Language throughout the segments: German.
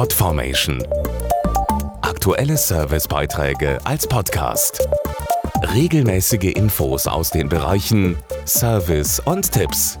Podformation. Aktuelle Servicebeiträge als Podcast. Regelmäßige Infos aus den Bereichen Service und Tipps.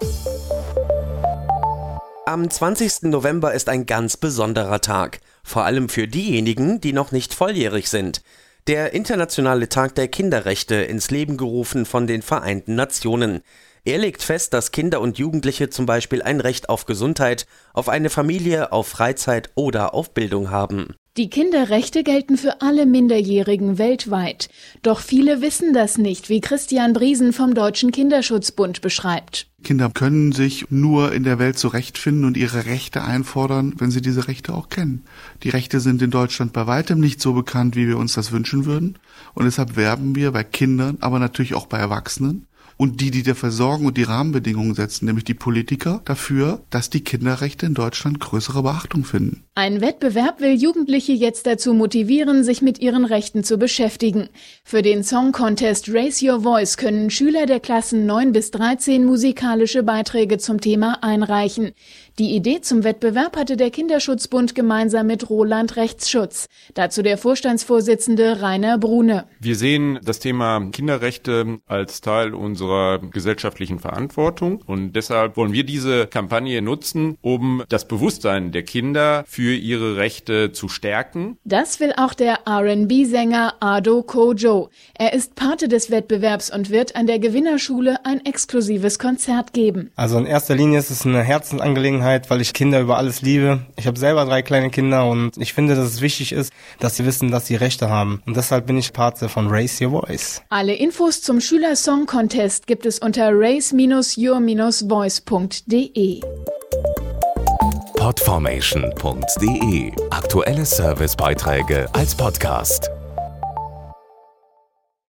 Am 20. November ist ein ganz besonderer Tag, vor allem für diejenigen, die noch nicht volljährig sind. Der Internationale Tag der Kinderrechte ins Leben gerufen von den Vereinten Nationen. Er legt fest, dass Kinder und Jugendliche zum Beispiel ein Recht auf Gesundheit, auf eine Familie, auf Freizeit oder auf Bildung haben. Die Kinderrechte gelten für alle Minderjährigen weltweit. Doch viele wissen das nicht, wie Christian Briesen vom Deutschen Kinderschutzbund beschreibt. Kinder können sich nur in der Welt zurechtfinden und ihre Rechte einfordern, wenn sie diese Rechte auch kennen. Die Rechte sind in Deutschland bei weitem nicht so bekannt, wie wir uns das wünschen würden. Und deshalb werben wir bei Kindern, aber natürlich auch bei Erwachsenen und die, die dafür sorgen und die Rahmenbedingungen setzen, nämlich die Politiker, dafür, dass die Kinderrechte in Deutschland größere Beachtung finden. Ein Wettbewerb will Jugendliche jetzt dazu motivieren, sich mit ihren Rechten zu beschäftigen. Für den Song Contest Raise Your Voice können Schüler der Klassen 9 bis 13 musikalische Beiträge zum Thema einreichen. Die Idee zum Wettbewerb hatte der Kinderschutzbund gemeinsam mit Roland Rechtsschutz. Dazu der Vorstandsvorsitzende Rainer Brune. Wir sehen das Thema Kinderrechte als Teil unserer gesellschaftlichen Verantwortung und deshalb wollen wir diese Kampagne nutzen, um das Bewusstsein der Kinder für ihre Rechte zu stärken. Das will auch der R&B-Sänger Ado Kojo. Er ist Pate des Wettbewerbs und wird an der Gewinnerschule ein exklusives Konzert geben. Also in erster Linie ist es eine Herzensangelegenheit weil ich Kinder über alles liebe. Ich habe selber drei kleine Kinder und ich finde, dass es wichtig ist, dass sie wissen, dass sie Rechte haben. Und deshalb bin ich Pate von Raise Your Voice. Alle Infos zum Schüler Song Contest gibt es unter raise-your-voice.de. Podformation.de Aktuelle Servicebeiträge als Podcast.